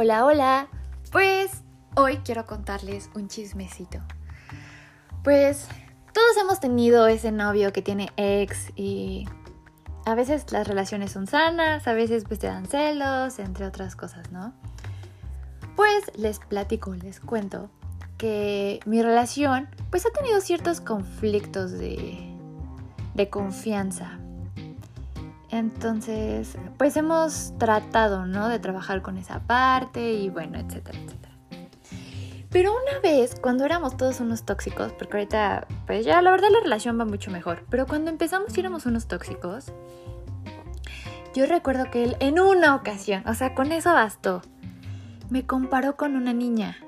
Hola, hola. Pues hoy quiero contarles un chismecito. Pues todos hemos tenido ese novio que tiene ex y a veces las relaciones son sanas, a veces pues te dan celos, entre otras cosas, ¿no? Pues les platico, les cuento que mi relación pues ha tenido ciertos conflictos de, de confianza. Entonces, pues hemos tratado, ¿no? De trabajar con esa parte y bueno, etcétera, etcétera. Pero una vez, cuando éramos todos unos tóxicos, porque ahorita, pues ya la verdad la relación va mucho mejor, pero cuando empezamos y éramos unos tóxicos, yo recuerdo que él en una ocasión, o sea, con eso bastó, me comparó con una niña.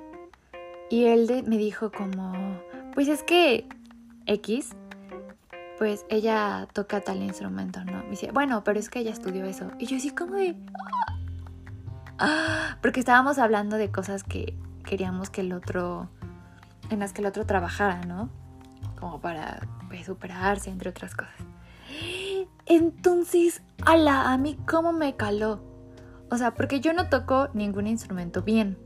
Y él me dijo como, pues es que X pues ella toca tal instrumento, ¿no? Me dice, bueno, pero es que ella estudió eso. Y yo así como de... Ah", porque estábamos hablando de cosas que queríamos que el otro... en las que el otro trabajara, ¿no? Como para pues, superarse, entre otras cosas. Entonces, ala, a mí cómo me caló. O sea, porque yo no toco ningún instrumento bien.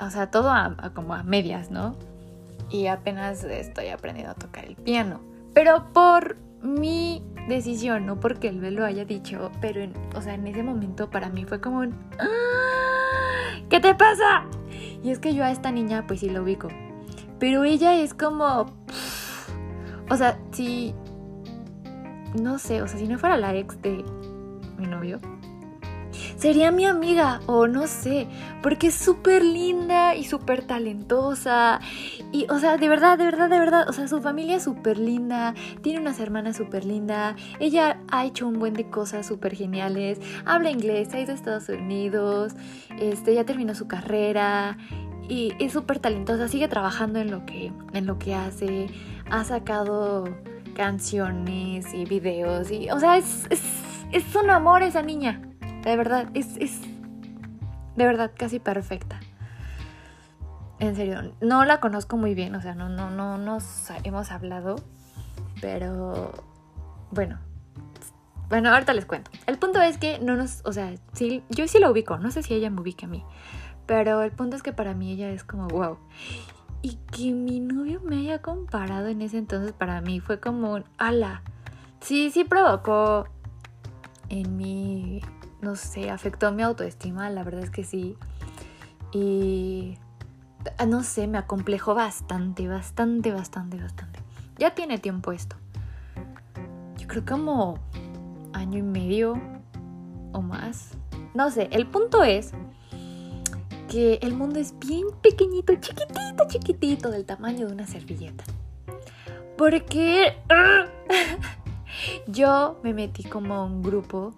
O sea, todo como a medias, ¿no? Y apenas estoy aprendiendo a tocar el piano pero por mi decisión, no porque él lo haya dicho, pero en, o sea, en ese momento para mí fue como un ah, ¿Qué te pasa? Y es que yo a esta niña pues sí la ubico. Pero ella es como o sea, si no sé, o sea, si no fuera la ex de mi novio, sería mi amiga o no sé, porque es súper linda y súper talentosa. Y, o sea, de verdad, de verdad, de verdad, o sea, su familia es súper linda, tiene unas hermanas súper lindas, ella ha hecho un buen de cosas súper geniales, habla inglés, ha ido a Estados Unidos, este, ya terminó su carrera y es súper talentosa, sigue trabajando en lo que, en lo que hace, ha sacado canciones y videos y, o sea, es, es, es un amor esa niña. De verdad, es, es de verdad casi perfecta. En serio, no la conozco muy bien, o sea, no, no, no nos hemos hablado, pero bueno. Bueno, ahorita les cuento. El punto es que no nos, o sea, sí, yo sí la ubico, no sé si ella me ubica a mí, pero el punto es que para mí ella es como wow. Y que mi novio me haya comparado en ese entonces para mí fue como un ala. Sí, sí provocó en mí no sé, afectó mi autoestima, la verdad es que sí. Y ah, no sé, me acomplejó bastante, bastante, bastante, bastante. Ya tiene tiempo esto. Yo creo como año y medio o más. No sé, el punto es que el mundo es bien pequeñito, chiquitito, chiquitito, del tamaño de una servilleta. Porque yo me metí como un grupo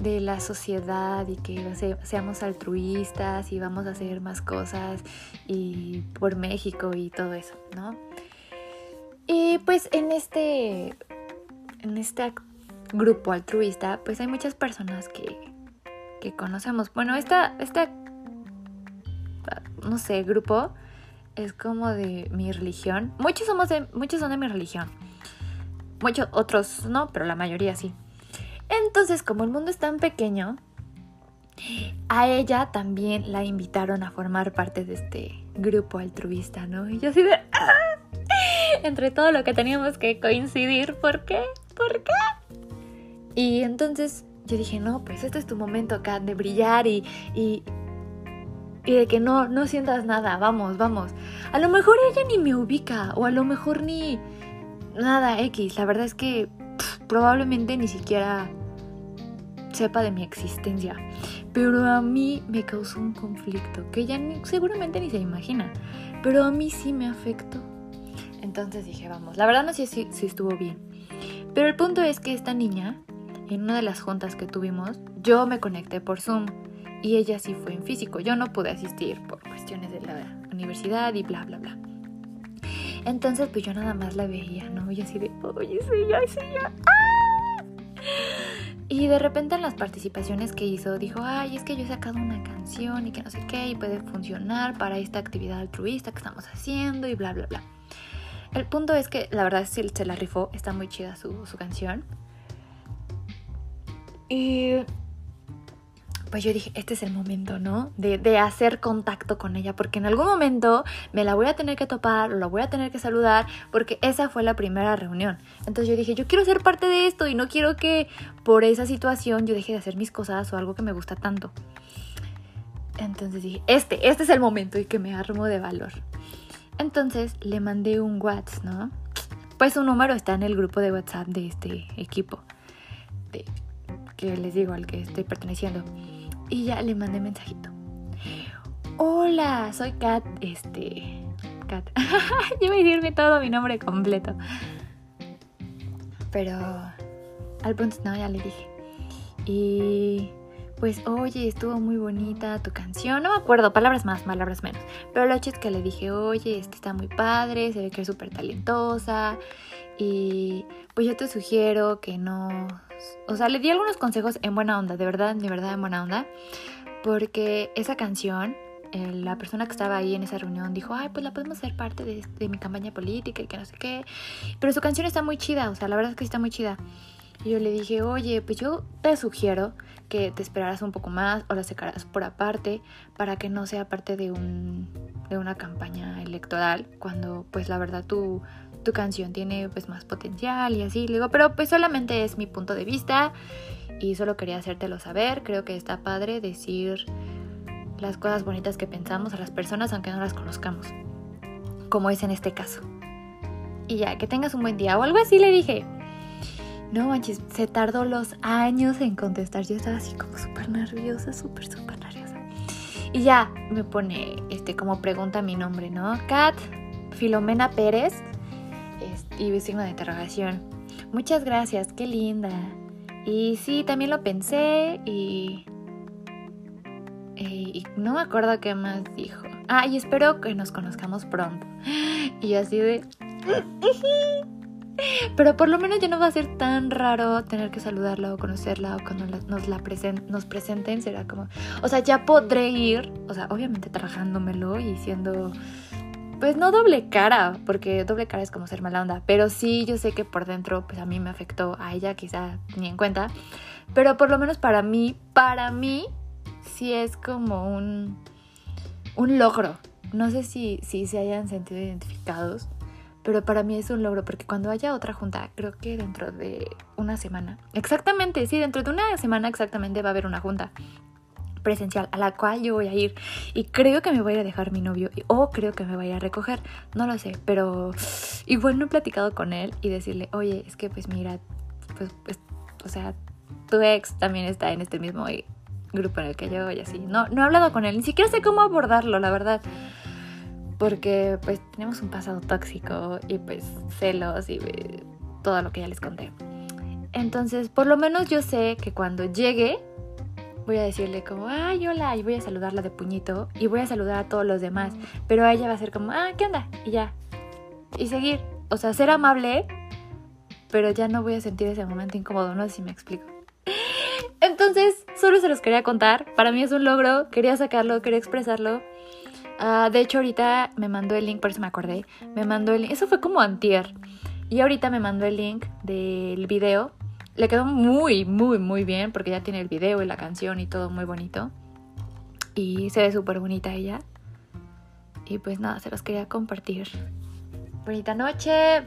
de la sociedad y que seamos altruistas y vamos a hacer más cosas y por México y todo eso, ¿no? Y pues en este en este grupo altruista, pues hay muchas personas que, que conocemos. Bueno, esta, esta, no sé, grupo es como de mi religión. Muchos somos de, muchos son de mi religión. Muchos otros no, pero la mayoría sí. Entonces, como el mundo es tan pequeño, a ella también la invitaron a formar parte de este grupo altruista, ¿no? Y yo así de... ¡Ah! Entre todo lo que teníamos que coincidir, ¿por qué? ¿Por qué? Y entonces yo dije, no, pues este es tu momento acá de brillar y, y, y de que no, no sientas nada, vamos, vamos. A lo mejor ella ni me ubica o a lo mejor ni nada X. La verdad es que probablemente ni siquiera sepa de mi existencia. Pero a mí me causó un conflicto que ella seguramente ni se imagina. Pero a mí sí me afectó. Entonces dije, vamos, la verdad no sé si, si estuvo bien. Pero el punto es que esta niña, en una de las juntas que tuvimos, yo me conecté por Zoom y ella sí fue en físico. Yo no pude asistir por cuestiones de la universidad y bla, bla, bla. Entonces, pues yo nada más la veía, ¿no? Y así de, oye, es ella, es ella. ¡Ah! Y de repente en las participaciones que hizo dijo, ay, es que yo he sacado una canción y que no sé qué y puede funcionar para esta actividad altruista que estamos haciendo y bla, bla, bla. El punto es que la verdad sí se la rifó, está muy chida su, su canción. Y pues yo dije, este es el momento, ¿no? De, de, hacer contacto con ella, porque en algún momento me la voy a tener que topar, la voy a tener que saludar, porque esa fue la primera reunión. Entonces yo dije, yo quiero ser parte de esto y no quiero que por esa situación yo deje de hacer mis cosas o algo que me gusta tanto. Entonces dije, este, este es el momento y que me armo de valor. Entonces le mandé un WhatsApp, ¿no? Pues su número está en el grupo de WhatsApp de este equipo. Que les digo, al que estoy perteneciendo. Y ya le mandé mensajito. Hola, soy Kat, este... Kat. Yo voy a decirme todo mi nombre completo. Pero al punto no, ya le dije. Y pues, oye, estuvo muy bonita tu canción. No me acuerdo, palabras más, palabras menos. Pero lo hecho es que le dije, oye, este está muy padre, se ve que es súper talentosa. Y pues yo te sugiero que no... O sea, le di algunos consejos en buena onda, de verdad, de verdad en buena onda. Porque esa canción, eh, la persona que estaba ahí en esa reunión dijo, ay, pues la podemos hacer parte de, de mi campaña política y que no sé qué. Pero su canción está muy chida, o sea, la verdad es que está muy chida. Y yo le dije, oye, pues yo te sugiero que te esperaras un poco más o la sacaras por aparte para que no sea parte de, un, de una campaña electoral cuando pues la verdad tu, tu canción tiene pues más potencial y así. Le digo, pero pues solamente es mi punto de vista y solo quería hacértelo saber. Creo que está padre decir las cosas bonitas que pensamos a las personas aunque no las conozcamos, como es en este caso. Y ya, que tengas un buen día o algo así le dije. No manches, se tardó los años en contestar. Yo estaba así como súper nerviosa, súper, súper nerviosa. Y ya me pone este como pregunta mi nombre, ¿no? Kat Filomena Pérez y signo de interrogación. Muchas gracias, qué linda. Y sí, también lo pensé y, y, no me acuerdo qué más dijo. Ah, y espero que nos conozcamos pronto. Y así de... Pero por lo menos ya no va a ser tan raro tener que saludarla o conocerla o cuando nos la nos presenten será como, o sea, ya podré ir, o sea, obviamente trabajándomelo y siendo pues no doble cara, porque doble cara es como ser mala onda, pero sí yo sé que por dentro pues a mí me afectó, a ella quizá ni en cuenta, pero por lo menos para mí, para mí sí es como un un logro. No sé si, si se hayan sentido identificados pero para mí es un logro porque cuando haya otra junta, creo que dentro de una semana, exactamente, sí, dentro de una semana exactamente va a haber una junta presencial a la cual yo voy a ir y creo que me voy a a dejar mi novio o creo que me voy a recoger, no lo sé, pero igual no he platicado con él y decirle, oye, es que pues mira, pues, pues o sea, tu ex también está en este mismo grupo en el que yo voy así, no, no he hablado con él, ni siquiera sé cómo abordarlo, la verdad porque pues tenemos un pasado tóxico y pues celos y eh, todo lo que ya les conté. Entonces, por lo menos yo sé que cuando llegue voy a decirle como, ay, hola, y voy a saludarla de puñito y voy a saludar a todos los demás, pero a ella va a ser como, ah, ¿qué onda? Y ya. Y seguir, o sea, ser amable, pero ya no voy a sentir ese momento incómodo, no sé si me explico. Entonces, solo se los quería contar, para mí es un logro, quería sacarlo, quería expresarlo Ah, de hecho, ahorita me mandó el link, por eso me acordé. Me mandó el link. Eso fue como antier. Y ahorita me mandó el link del video. Le quedó muy, muy, muy bien porque ya tiene el video y la canción y todo muy bonito. Y se ve súper bonita ella. Y pues nada, se los quería compartir. Bonita noche.